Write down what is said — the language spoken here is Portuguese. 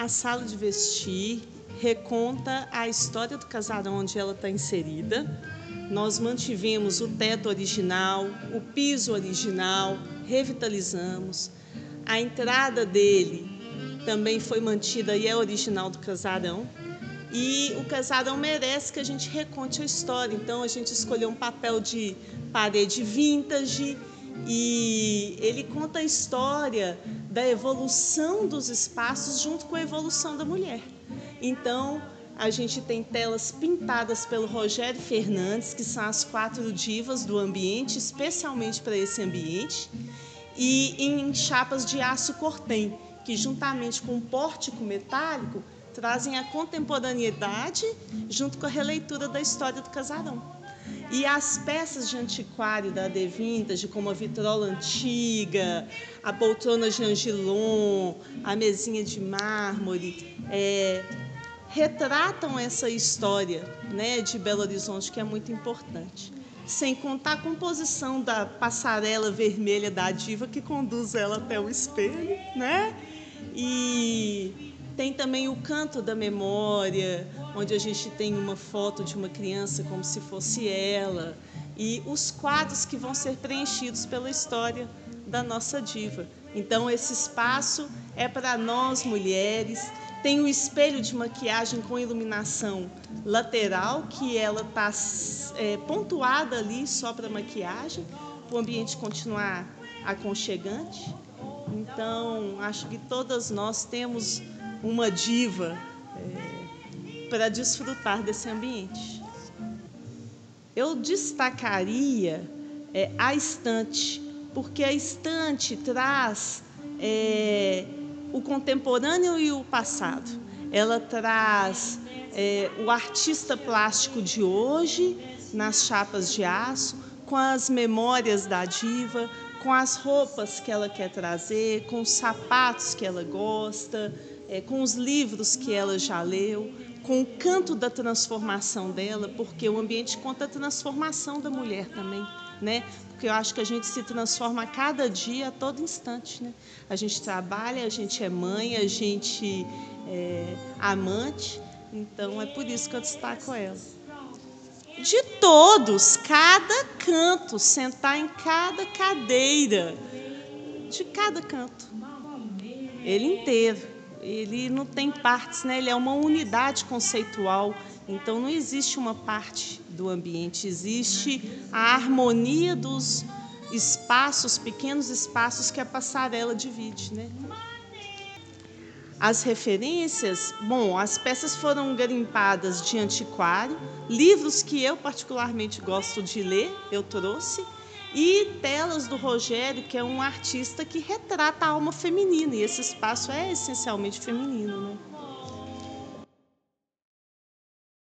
A sala de vestir reconta a história do casarão onde ela está inserida. Nós mantivemos o teto original, o piso original, revitalizamos. A entrada dele também foi mantida e é original do casarão. E o casarão merece que a gente reconte a história. Então a gente escolheu um papel de parede vintage e ele conta a história da evolução dos espaços junto com a evolução da mulher. Então, a gente tem telas pintadas pelo Rogério Fernandes, que são as quatro divas do ambiente, especialmente para esse ambiente, e em chapas de aço cortem, que juntamente com um pórtico metálico trazem a contemporaneidade junto com a releitura da história do casarão. E as peças de antiquário da De Vintage, como a vitrola antiga, a poltrona de Angilon, a mesinha de mármore, é, retratam essa história né, de Belo Horizonte, que é muito importante. Sem contar a composição da passarela vermelha da diva que conduz ela até o espelho, né? E tem também o canto da memória, onde a gente tem uma foto de uma criança como se fosse ela, e os quadros que vão ser preenchidos pela história da nossa diva. Então, esse espaço é para nós mulheres. Tem o espelho de maquiagem com iluminação lateral, que ela está é, pontuada ali só para maquiagem, para o ambiente continuar aconchegante. Então, acho que todas nós temos uma diva é, para desfrutar desse ambiente. Eu destacaria é, a estante, porque a estante traz é, o contemporâneo e o passado. Ela traz é, o artista plástico de hoje nas chapas de aço, com as memórias da diva, com as roupas que ela quer trazer, com os sapatos que ela gosta, é, com os livros que ela já leu, com o canto da transformação dela, porque o ambiente conta a transformação da mulher também, né? Porque eu acho que a gente se transforma a cada dia, a todo instante, né? A gente trabalha, a gente é mãe, a gente é amante, então é por isso que eu destaco ela. De todos, cada canto, sentar em cada cadeira, de cada canto, ele inteiro ele não tem partes, né? ele é uma unidade conceitual. Então não existe uma parte do ambiente, existe a harmonia dos espaços, pequenos espaços que a passarela divide. Né? As referências, bom, as peças foram garimpadas de antiquário, livros que eu particularmente gosto de ler, eu trouxe, e telas do Rogério, que é um artista que retrata a alma feminina, e esse espaço é essencialmente feminino. Né?